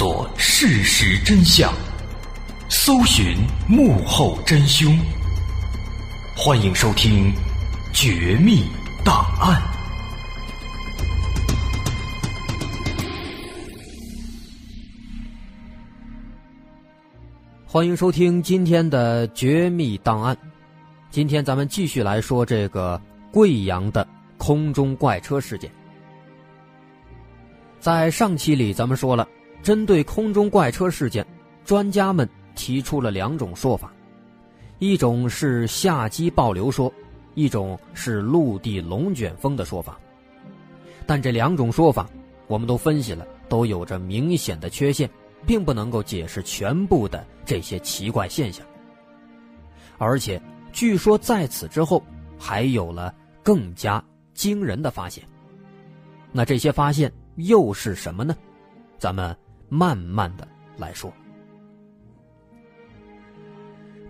做事实真相，搜寻幕后真凶。欢迎收听《绝密档案》，欢迎收听今天的《绝密档案》。今天咱们继续来说这个贵阳的空中怪车事件。在上期里，咱们说了，针对空中怪车事件，专家们提出了两种说法，一种是下机暴流说，一种是陆地龙卷风的说法。但这两种说法，我们都分析了，都有着明显的缺陷，并不能够解释全部的这些奇怪现象，而且。据说在此之后，还有了更加惊人的发现。那这些发现又是什么呢？咱们慢慢的来说。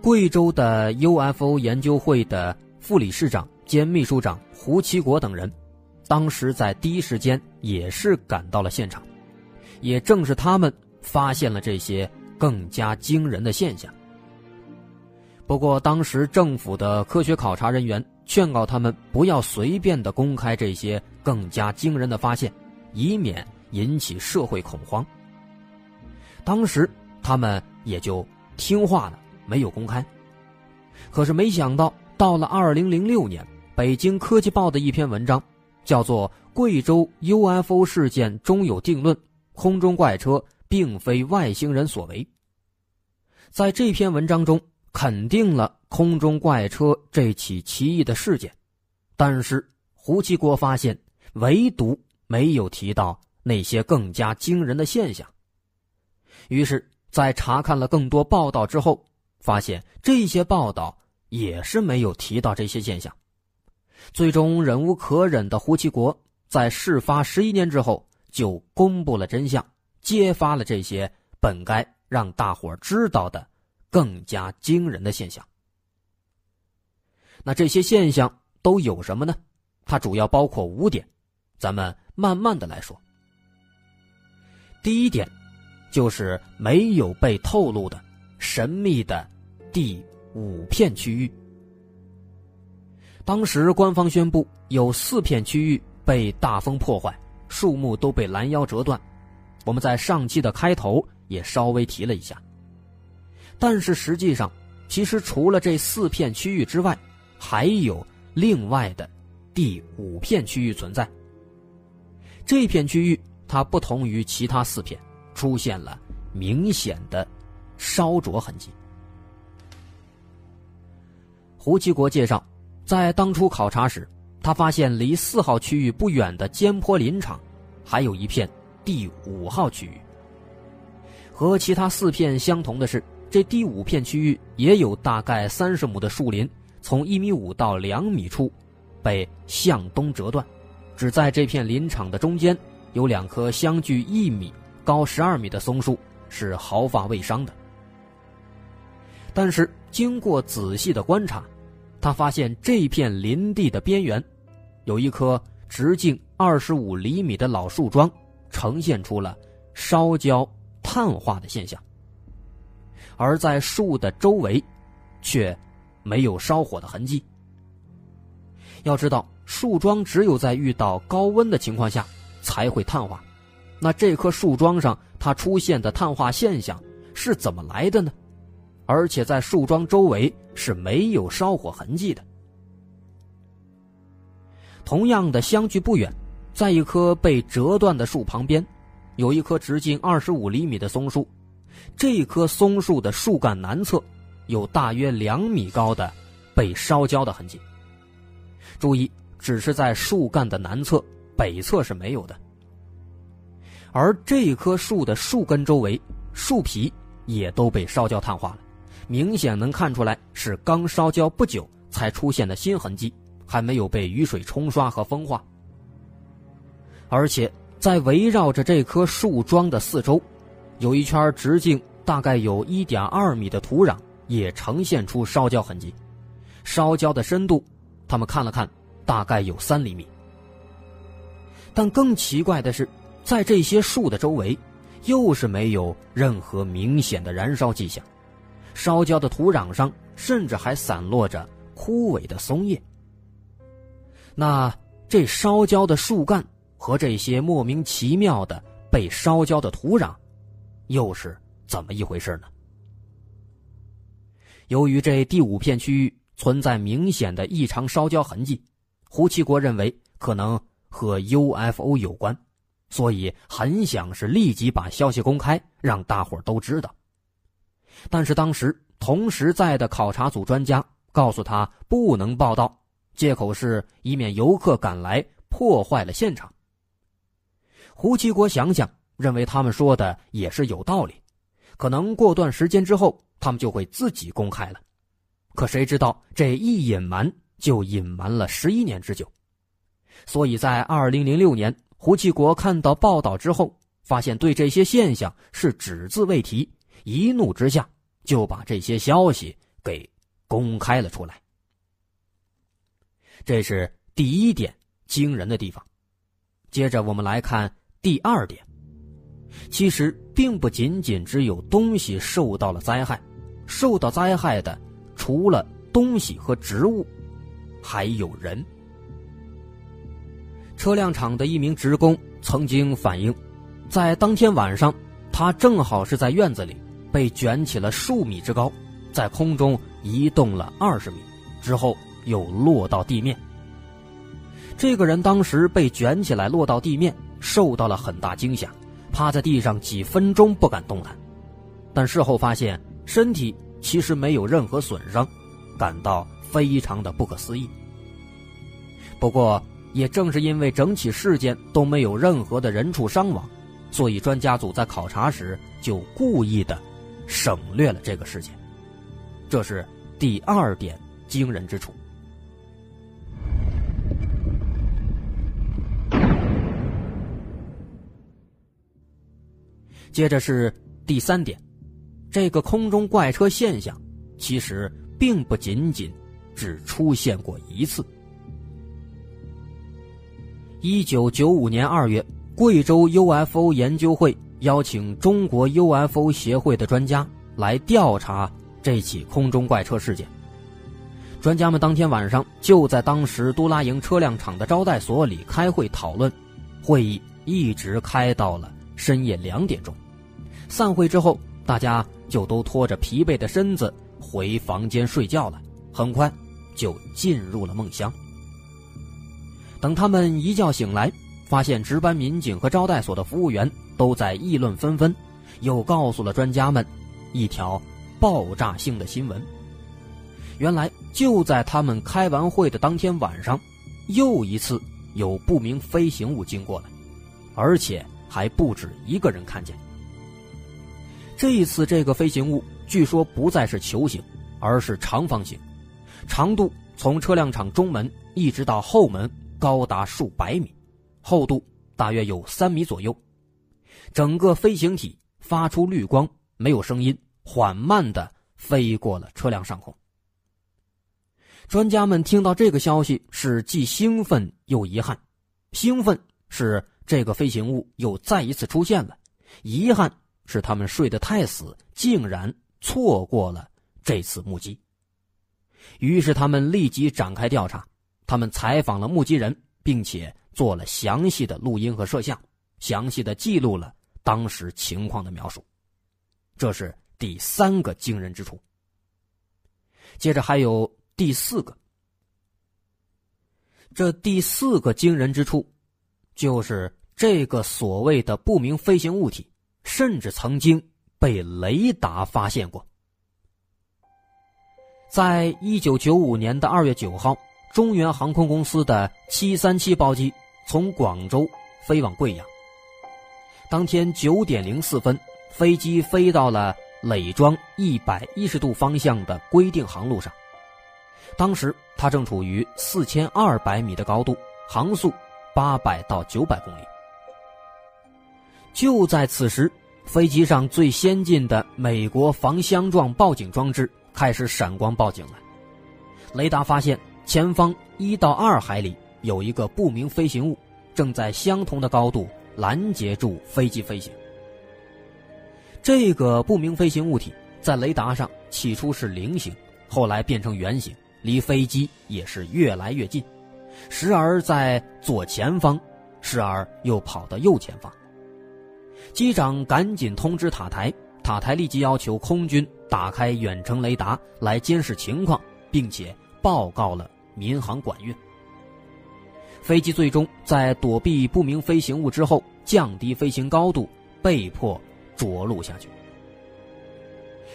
贵州的 UFO 研究会的副理事长兼秘书长胡奇国等人，当时在第一时间也是赶到了现场，也正是他们发现了这些更加惊人的现象。不过，当时政府的科学考察人员劝告他们不要随便的公开这些更加惊人的发现，以免引起社会恐慌。当时他们也就听话了，没有公开。可是没想到，到了二零零六年，北京科技报的一篇文章，叫做《贵州 UFO 事件终有定论：空中怪车并非外星人所为》。在这篇文章中。肯定了空中怪车这起奇异的事件，但是胡奇国发现，唯独没有提到那些更加惊人的现象。于是，在查看了更多报道之后，发现这些报道也是没有提到这些现象。最终，忍无可忍的胡奇国在事发十一年之后就公布了真相，揭发了这些本该让大伙知道的。更加惊人的现象。那这些现象都有什么呢？它主要包括五点，咱们慢慢的来说。第一点，就是没有被透露的神秘的第五片区域。当时官方宣布有四片区域被大风破坏，树木都被拦腰折断。我们在上期的开头也稍微提了一下。但是实际上，其实除了这四片区域之外，还有另外的第五片区域存在。这片区域它不同于其他四片，出现了明显的烧灼痕迹。胡其国介绍，在当初考察时，他发现离四号区域不远的尖坡林场，还有一片第五号区域。和其他四片相同的是。这第五片区域也有大概三十亩的树林，从一米五到两米处，被向东折断。只在这片林场的中间，有两棵相距一米、高十二米的松树，是毫发未伤的。但是经过仔细的观察，他发现这片林地的边缘，有一棵直径二十五厘米的老树桩，呈现出了烧焦、碳化的现象。而在树的周围，却没有烧火的痕迹。要知道，树桩只有在遇到高温的情况下才会碳化。那这棵树桩上它出现的碳化现象是怎么来的呢？而且在树桩周围是没有烧火痕迹的。同样的，相距不远，在一棵被折断的树旁边，有一棵直径二十五厘米的松树。这棵松树的树干南侧，有大约两米高的被烧焦的痕迹。注意，只是在树干的南侧，北侧是没有的。而这棵树的树根周围，树皮也都被烧焦碳化了，明显能看出来是刚烧焦不久才出现的新痕迹，还没有被雨水冲刷和风化。而且，在围绕着这棵树桩的四周。有一圈直径大概有一点二米的土壤也呈现出烧焦痕迹，烧焦的深度，他们看了看，大概有三厘米。但更奇怪的是，在这些树的周围，又是没有任何明显的燃烧迹象，烧焦的土壤上甚至还散落着枯萎的松叶。那这烧焦的树干和这些莫名其妙的被烧焦的土壤，又是怎么一回事呢？由于这第五片区域存在明显的异常烧焦痕迹，胡奇国认为可能和 UFO 有关。所以很想是立即把消息公开，让大伙都知道。但是当时同时在的考察组专家告诉他不能报道，借口是以免游客赶来破坏了现场。胡七国想想，认为他们说的也是有道理，可能过段时间之后他们就会自己公开了。可谁知道这一隐瞒就隐瞒了十一年之久，所以在二零零六年。胡继国看到报道之后，发现对这些现象是只字未提，一怒之下就把这些消息给公开了出来。这是第一点惊人的地方。接着我们来看第二点，其实并不仅仅只有东西受到了灾害，受到灾害的除了东西和植物，还有人。车辆厂的一名职工曾经反映，在当天晚上，他正好是在院子里被卷起了数米之高，在空中移动了二十米，之后又落到地面。这个人当时被卷起来落到地面，受到了很大惊吓，趴在地上几分钟不敢动弹，但事后发现身体其实没有任何损伤，感到非常的不可思议。不过。也正是因为整起事件都没有任何的人畜伤亡，所以专家组在考察时就故意的省略了这个事件。这是第二点惊人之处。接着是第三点，这个空中怪车现象其实并不仅仅只出现过一次。一九九五年二月，贵州 UFO 研究会邀请中国 UFO 协会的专家来调查这起空中怪车事件。专家们当天晚上就在当时都拉营车辆厂的招待所里开会讨论，会议一直开到了深夜两点钟。散会之后，大家就都拖着疲惫的身子回房间睡觉了，很快就进入了梦乡。等他们一觉醒来，发现值班民警和招待所的服务员都在议论纷纷，又告诉了专家们一条爆炸性的新闻。原来就在他们开完会的当天晚上，又一次有不明飞行物经过了，而且还不止一个人看见。这一次，这个飞行物据说不再是球形，而是长方形，长度从车辆厂中门一直到后门。高达数百米，厚度大约有三米左右，整个飞行体发出绿光，没有声音，缓慢的飞过了车辆上空。专家们听到这个消息是既兴奋又遗憾，兴奋是这个飞行物又再一次出现了，遗憾是他们睡得太死，竟然错过了这次目击。于是他们立即展开调查。他们采访了目击人，并且做了详细的录音和摄像，详细的记录了当时情况的描述。这是第三个惊人之处。接着还有第四个，这第四个惊人之处，就是这个所谓的不明飞行物体，甚至曾经被雷达发现过。在一九九五年的二月九号。中原航空公司的737包机从广州飞往贵阳。当天九点零四分，飞机飞到了累庄一百一十度方向的规定航路上。当时它正处于四千二百米的高度，航速八百到九百公里。就在此时，飞机上最先进的美国防相撞报警装置开始闪光报警了，雷达发现。前方一到二海里有一个不明飞行物，正在相同的高度拦截住飞机飞行。这个不明飞行物体在雷达上起初是菱形，后来变成圆形，离飞机也是越来越近，时而在左前方，时而又跑到右前方。机长赶紧通知塔台，塔台立即要求空军打开远程雷达来监视情况，并且报告了民航管运。飞机最终在躲避不明飞行物之后，降低飞行高度，被迫着陆下去。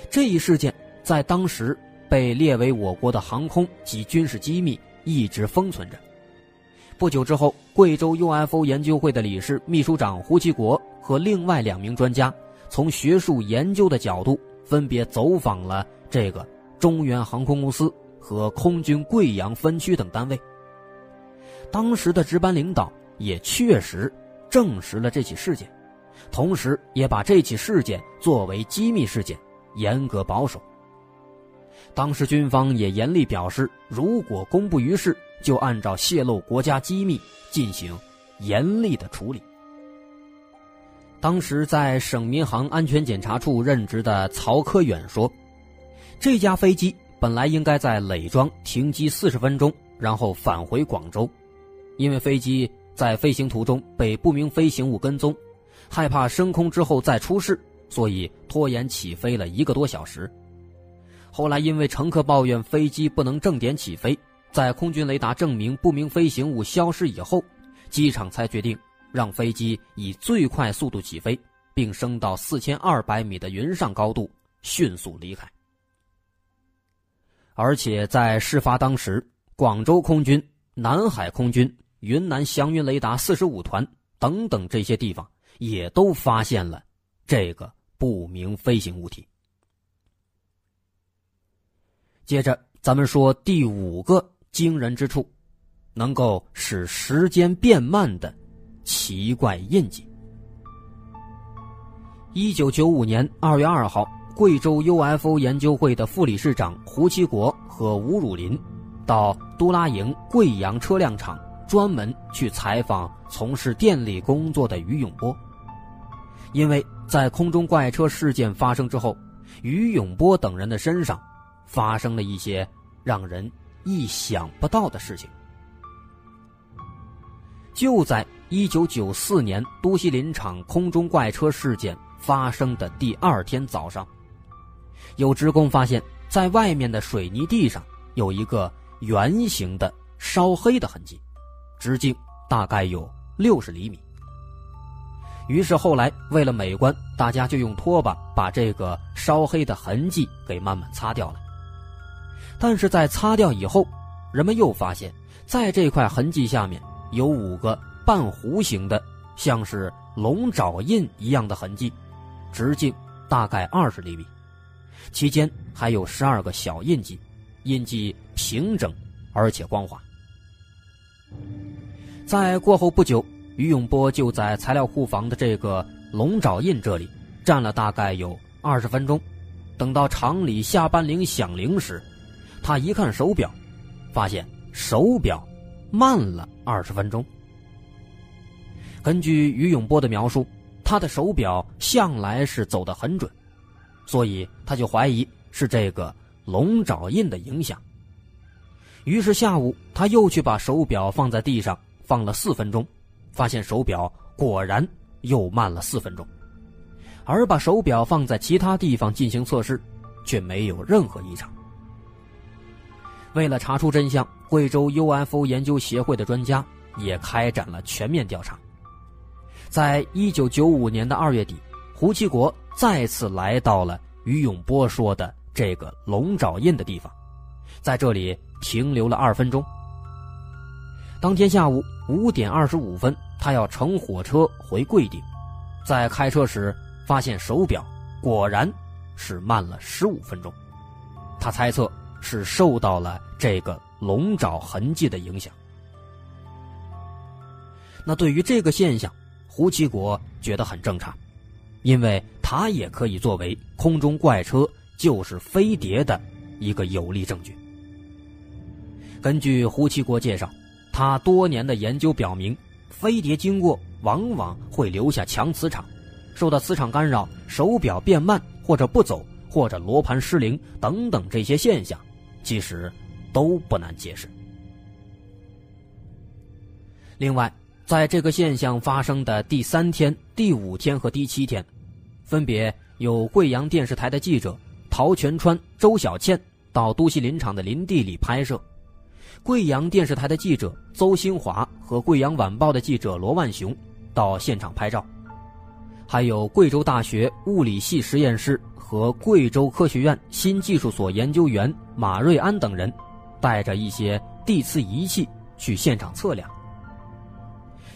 这一事件在当时被列为我国的航空及军事机密，一直封存着。不久之后，贵州 UFO 研究会的理事、秘书长胡其国和另外两名专家，从学术研究的角度，分别走访了这个中原航空公司和空军贵阳分区等单位。当时的值班领导也确实证实了这起事件，同时也把这起事件作为机密事件，严格保守。当时军方也严厉表示，如果公布于世，就按照泄露国家机密进行严厉的处理。当时在省民航安全检查处任职的曹科远说：“这架飞机本来应该在累庄停机四十分钟，然后返回广州。”因为飞机在飞行途中被不明飞行物跟踪，害怕升空之后再出事，所以拖延起飞了一个多小时。后来因为乘客抱怨飞机不能正点起飞，在空军雷达证明不明飞行物消失以后，机场才决定让飞机以最快速度起飞，并升到四千二百米的云上高度，迅速离开。而且在事发当时，广州空军、南海空军。云南祥云雷达四十五团等等这些地方也都发现了这个不明飞行物体。接着，咱们说第五个惊人之处，能够使时间变慢的奇怪印记。一九九五年二月二号，贵州 UFO 研究会的副理事长胡其国和吴汝霖到都拉营贵阳车辆厂。专门去采访从事电力工作的于永波，因为在空中怪车事件发生之后，于永波等人的身上发生了一些让人意想不到的事情。就在一九九四年都西林场空中怪车事件发生的第二天早上，有职工发现，在外面的水泥地上有一个圆形的烧黑的痕迹。直径大概有六十厘米。于是后来为了美观，大家就用拖把把这个烧黑的痕迹给慢慢擦掉了。但是在擦掉以后，人们又发现，在这块痕迹下面有五个半弧形的，像是龙爪印一样的痕迹，直径大概二十厘米，期间还有十二个小印记，印记平整而且光滑。在过后不久，于永波就在材料库房的这个龙爪印这里站了大概有二十分钟。等到厂里下班铃响铃时，他一看手表，发现手表慢了二十分钟。根据于永波的描述，他的手表向来是走得很准，所以他就怀疑是这个龙爪印的影响。于是下午他又去把手表放在地上。放了四分钟，发现手表果然又慢了四分钟，而把手表放在其他地方进行测试，却没有任何异常。为了查出真相，贵州 UFO 研究协会的专家也开展了全面调查。在一九九五年的二月底，胡其国再次来到了于永波说的这个龙爪印的地方，在这里停留了二分钟。当天下午五点二十五分，他要乘火车回贵定，在开车时发现手表果然是慢了十五分钟。他猜测是受到了这个龙爪痕迹的影响。那对于这个现象，胡其国觉得很正常，因为它也可以作为空中怪车就是飞碟的一个有力证据。根据胡七国介绍。他多年的研究表明，飞碟经过往往会留下强磁场，受到磁场干扰，手表变慢或者不走，或者罗盘失灵等等这些现象，其实都不难解释。另外，在这个现象发生的第三天、第五天和第七天，分别有贵阳电视台的记者陶全川、周小倩到都西林场的林地里拍摄，贵阳电视台的记者邹新华和贵阳晚报的记者罗万雄到现场拍照，还有贵州大学物理系实验室和贵州科学院新技术所研究员马瑞安等人，带着一些地磁仪器去现场测量。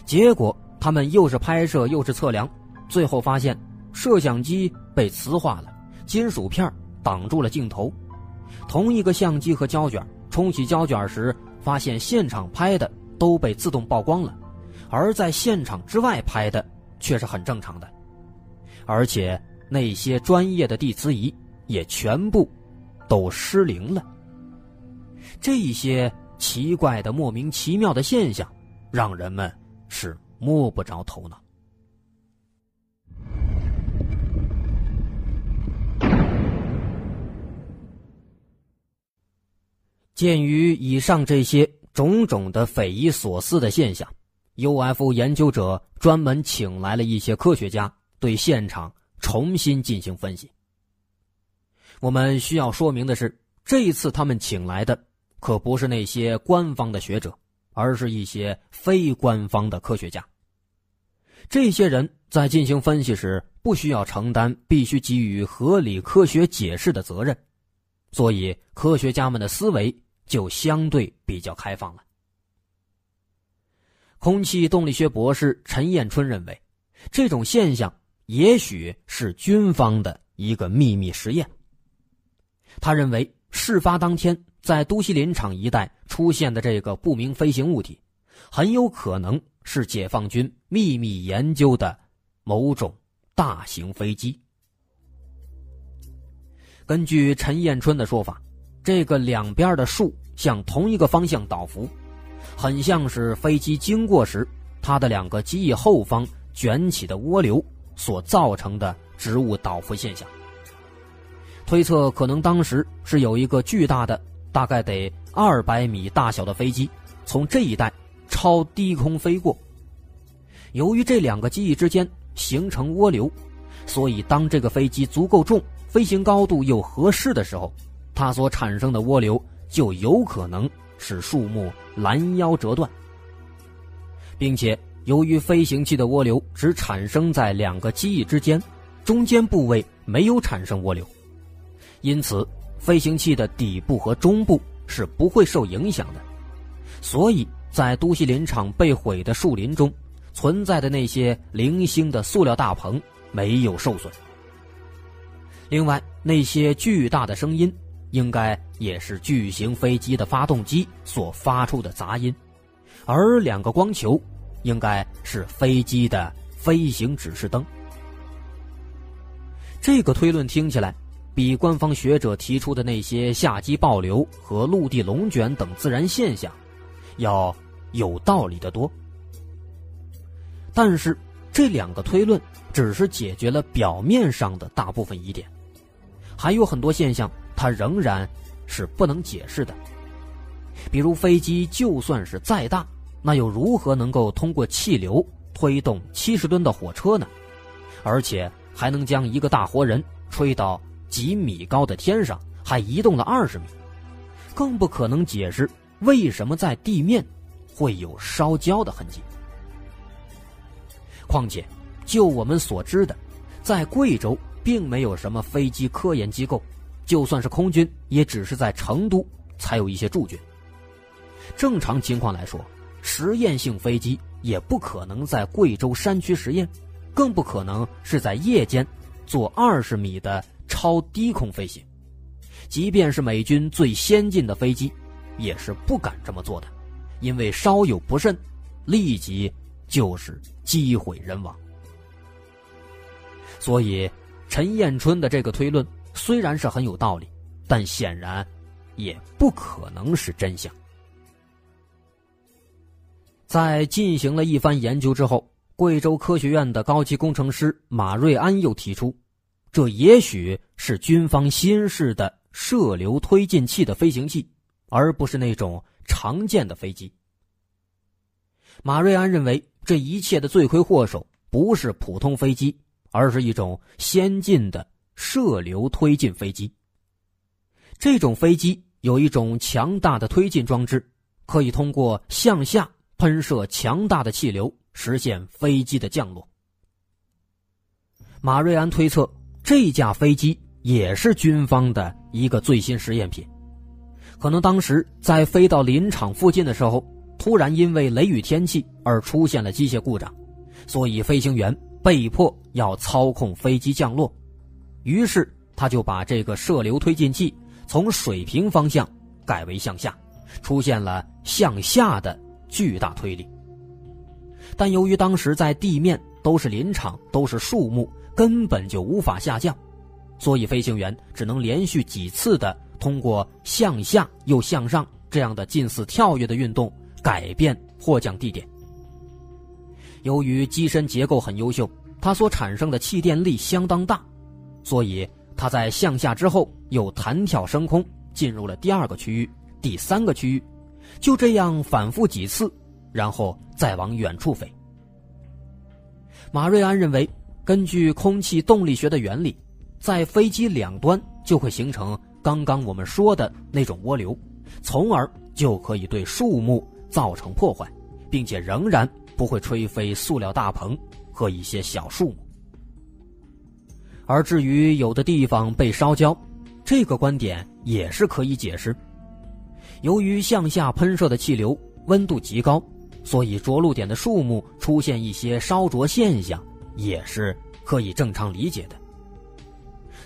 结果，他们又是拍摄又是测量，最后发现摄像机被磁化了，金属片挡住了镜头。同一个相机和胶卷冲洗胶卷时，发现现场拍的都被自动曝光了，而在现场之外拍的却是很正常的。而且那些专业的地磁仪也全部都失灵了。这些奇怪的、莫名其妙的现象，让人们。是摸不着头脑。鉴于以上这些种种的匪夷所思的现象，UFO 研究者专门请来了一些科学家，对现场重新进行分析。我们需要说明的是，这一次他们请来的可不是那些官方的学者。而是一些非官方的科学家。这些人在进行分析时，不需要承担必须给予合理科学解释的责任，所以科学家们的思维就相对比较开放了。空气动力学博士陈彦春认为，这种现象也许是军方的一个秘密实验。他认为，事发当天。在都西林场一带出现的这个不明飞行物体，很有可能是解放军秘密研究的某种大型飞机。根据陈彦春的说法，这个两边的树向同一个方向倒伏，很像是飞机经过时，它的两个机翼后方卷起的涡流所造成的植物倒伏现象。推测可能当时是有一个巨大的。大概得二百米大小的飞机从这一带超低空飞过。由于这两个机翼之间形成涡流，所以当这个飞机足够重、飞行高度又合适的时候，它所产生的涡流就有可能使树木拦腰折断，并且由于飞行器的涡流只产生在两个机翼之间，中间部位没有产生涡流，因此。飞行器的底部和中部是不会受影响的，所以在都西林场被毁的树林中，存在的那些零星的塑料大棚没有受损。另外，那些巨大的声音，应该也是巨型飞机的发动机所发出的杂音，而两个光球，应该是飞机的飞行指示灯。这个推论听起来。比官方学者提出的那些下机暴流和陆地龙卷等自然现象，要有道理的多。但是，这两个推论只是解决了表面上的大部分疑点，还有很多现象它仍然是不能解释的。比如，飞机就算是再大，那又如何能够通过气流推动七十吨的火车呢？而且还能将一个大活人吹到？几米高的天上还移动了二十米，更不可能解释为什么在地面会有烧焦的痕迹。况且，就我们所知的，在贵州并没有什么飞机科研机构，就算是空军，也只是在成都才有一些驻军。正常情况来说，实验性飞机也不可能在贵州山区实验，更不可能是在夜间做二十米的。超低空飞行，即便是美军最先进的飞机，也是不敢这么做的，因为稍有不慎，立即就是机毁人亡。所以，陈彦春的这个推论虽然是很有道理，但显然也不可能是真相。在进行了一番研究之后，贵州科学院的高级工程师马瑞安又提出，这也许是军方新式的射流推进器的飞行器，而不是那种常见的飞机。马瑞安认为，这一切的罪魁祸首不是普通飞机，而是一种先进的射流推进飞机。这种飞机有一种强大的推进装置，可以通过向下喷射强大的气流，实现飞机的降落。马瑞安推测，这架飞机也是军方的一个最新实验品，可能当时在飞到林场附近的时候。突然因为雷雨天气而出现了机械故障，所以飞行员被迫要操控飞机降落。于是他就把这个射流推进器从水平方向改为向下，出现了向下的巨大推力。但由于当时在地面都是林场，都是树木，根本就无法下降，所以飞行员只能连续几次的通过向下又向上这样的近似跳跃的运动。改变迫降地点。由于机身结构很优秀，它所产生的气电力相当大，所以它在向下之后又弹跳升空，进入了第二个区域、第三个区域，就这样反复几次，然后再往远处飞。马瑞安认为，根据空气动力学的原理，在飞机两端就会形成刚刚我们说的那种涡流，从而就可以对树木。造成破坏，并且仍然不会吹飞塑料大棚和一些小树木。而至于有的地方被烧焦，这个观点也是可以解释。由于向下喷射的气流温度极高，所以着陆点的树木出现一些烧灼现象，也是可以正常理解的。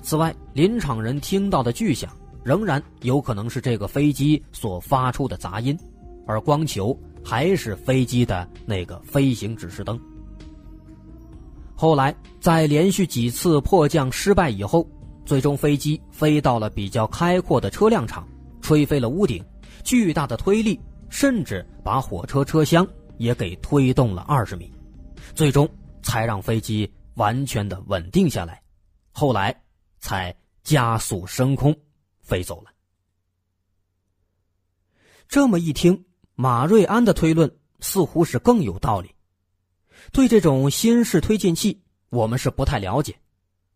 此外，林场人听到的巨响，仍然有可能是这个飞机所发出的杂音。而光球还是飞机的那个飞行指示灯。后来，在连续几次迫降失败以后，最终飞机飞到了比较开阔的车辆场，吹飞了屋顶，巨大的推力甚至把火车车厢也给推动了二十米，最终才让飞机完全的稳定下来，后来才加速升空，飞走了。这么一听。马瑞安的推论似乎是更有道理。对这种新式推进器，我们是不太了解。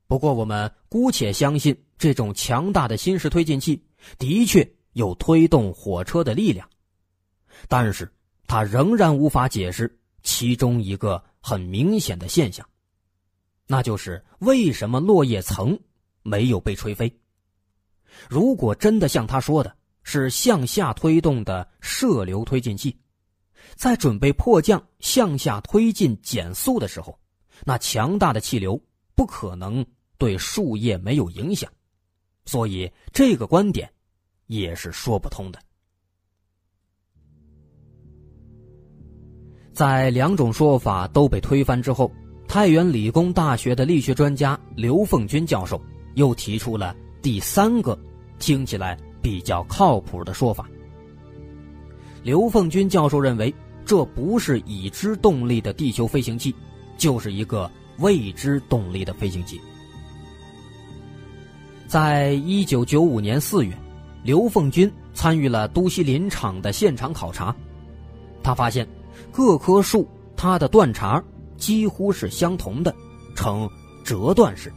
不过，我们姑且相信这种强大的新式推进器的确有推动火车的力量。但是，它仍然无法解释其中一个很明显的现象，那就是为什么落叶层没有被吹飞。如果真的像他说的，是向下推动的射流推进器，在准备迫降、向下推进减速的时候，那强大的气流不可能对树叶没有影响，所以这个观点也是说不通的。在两种说法都被推翻之后，太原理工大学的力学专家刘凤军教授又提出了第三个，听起来。比较靠谱的说法。刘凤军教授认为，这不是已知动力的地球飞行器，就是一个未知动力的飞行器。在一九九五年四月，刘凤军参与了都西林场的现场考察，他发现各棵树它的断茬几乎是相同的，呈折断式。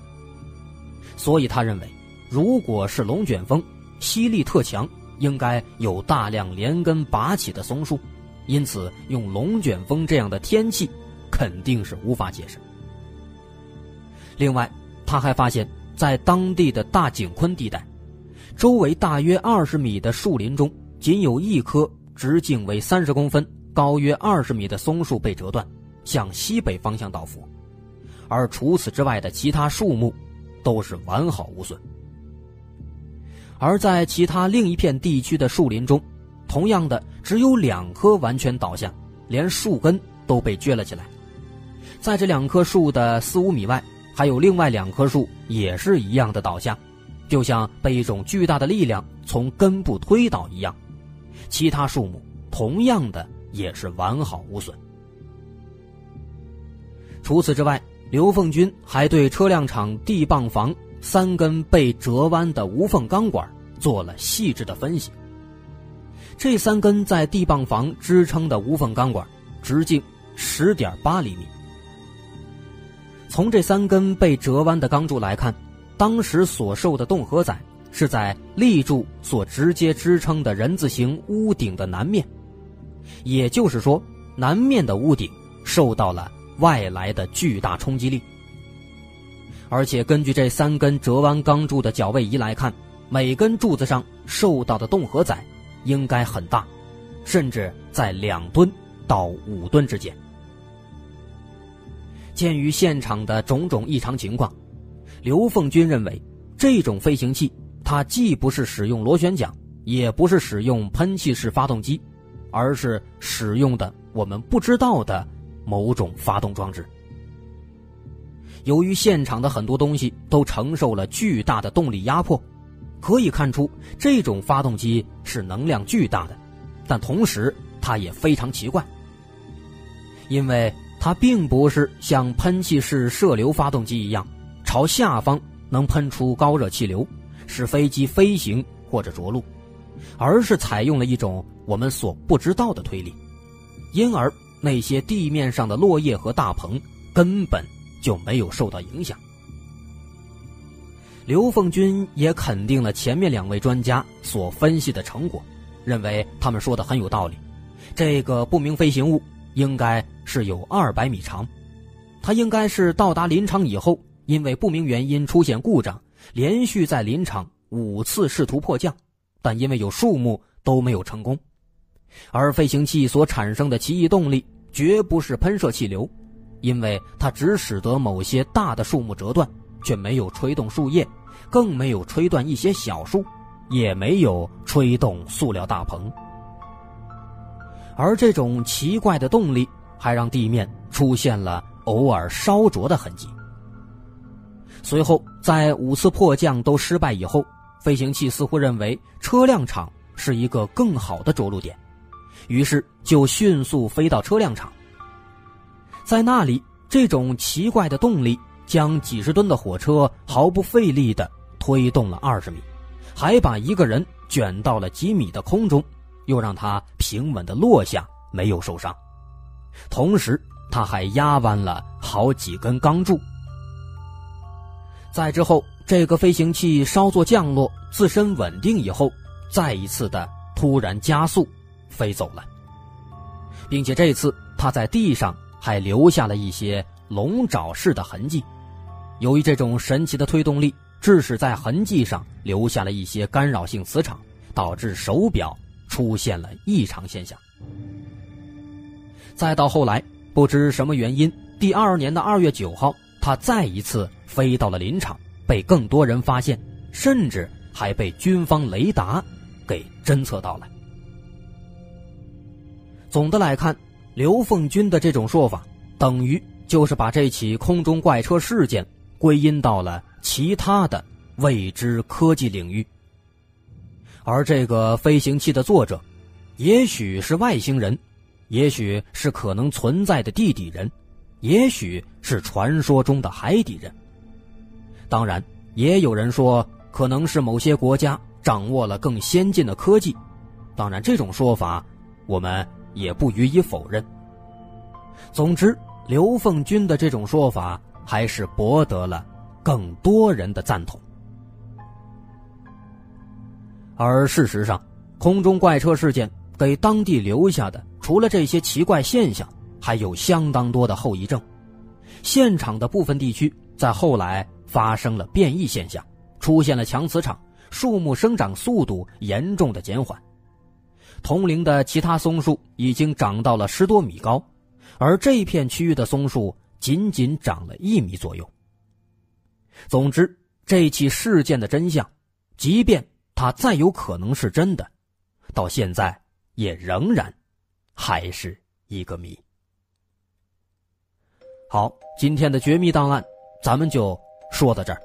所以他认为，如果是龙卷风。吸力特强，应该有大量连根拔起的松树，因此用龙卷风这样的天气，肯定是无法解释。另外，他还发现，在当地的大井昆地带，周围大约二十米的树林中，仅有一棵直径为三十公分、高约二十米的松树被折断，向西北方向倒伏，而除此之外的其他树木，都是完好无损。而在其他另一片地区的树林中，同样的只有两棵完全倒下，连树根都被撅了起来。在这两棵树的四五米外，还有另外两棵树也是一样的倒下，就像被一种巨大的力量从根部推倒一样。其他树木同样的也是完好无损。除此之外，刘凤军还对车辆厂地磅房三根被折弯的无缝钢管做了细致的分析。这三根在地磅房支撑的无缝钢管直径十点八厘米。从这三根被折弯的钢柱来看，当时所受的动荷载是在立柱所直接支撑的人字形屋顶的南面，也就是说，南面的屋顶受到了。外来的巨大冲击力，而且根据这三根折弯钢柱的脚位仪来看，每根柱子上受到的动荷载应该很大，甚至在两吨到五吨之间。鉴于现场的种种异常情况，刘凤军认为，这种飞行器它既不是使用螺旋桨，也不是使用喷气式发动机，而是使用的我们不知道的。某种发动装置，由于现场的很多东西都承受了巨大的动力压迫，可以看出这种发动机是能量巨大的，但同时它也非常奇怪，因为它并不是像喷气式射流发动机一样朝下方能喷出高热气流，使飞机飞行或者着陆，而是采用了一种我们所不知道的推力，因而。那些地面上的落叶和大棚根本就没有受到影响。刘凤军也肯定了前面两位专家所分析的成果，认为他们说的很有道理。这个不明飞行物应该是有二百米长，它应该是到达林场以后，因为不明原因出现故障，连续在林场五次试图迫降，但因为有树木都没有成功。而飞行器所产生的奇异动力绝不是喷射气流，因为它只使得某些大的树木折断，却没有吹动树叶，更没有吹断一些小树，也没有吹动塑料大棚。而这种奇怪的动力还让地面出现了偶尔烧灼的痕迹。随后，在五次迫降都失败以后，飞行器似乎认为车辆场是一个更好的着陆点。于是就迅速飞到车辆场，在那里，这种奇怪的动力将几十吨的火车毫不费力地推动了二十米，还把一个人卷到了几米的空中，又让他平稳地落下，没有受伤。同时，他还压弯了好几根钢柱。在之后，这个飞行器稍作降落，自身稳定以后，再一次的突然加速。飞走了，并且这次他在地上还留下了一些龙爪式的痕迹。由于这种神奇的推动力，致使在痕迹上留下了一些干扰性磁场，导致手表出现了异常现象。再到后来，不知什么原因，第二年的二月九号，他再一次飞到了林场，被更多人发现，甚至还被军方雷达给侦测到了。总的来看，刘凤军的这种说法，等于就是把这起空中怪车事件归因到了其他的未知科技领域。而这个飞行器的作者，也许是外星人，也许是可能存在的地底人，也许是传说中的海底人。当然，也有人说可能是某些国家掌握了更先进的科技。当然，这种说法，我们。也不予以否认。总之，刘凤军的这种说法还是博得了更多人的赞同。而事实上，空中怪车事件给当地留下的，除了这些奇怪现象，还有相当多的后遗症。现场的部分地区在后来发生了变异现象，出现了强磁场，树木生长速度严重的减缓。同龄的其他松树已经长到了十多米高，而这片区域的松树仅仅长了一米左右。总之，这起事件的真相，即便它再有可能是真的，到现在也仍然还是一个谜。好，今天的绝密档案咱们就说到这儿。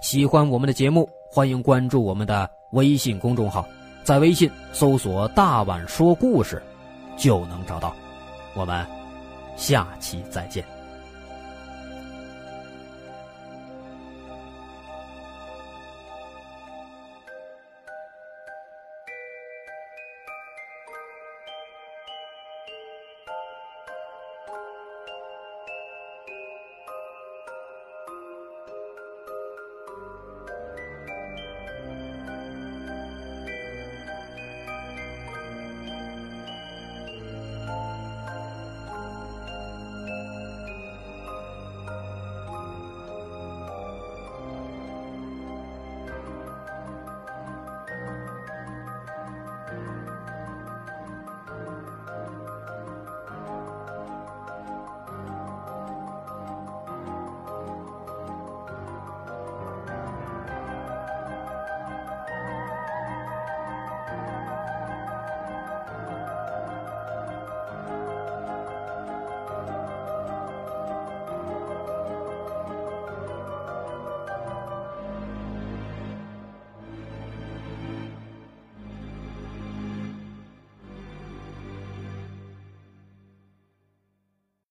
喜欢我们的节目，欢迎关注我们的微信公众号。在微信搜索“大碗说故事”，就能找到。我们下期再见。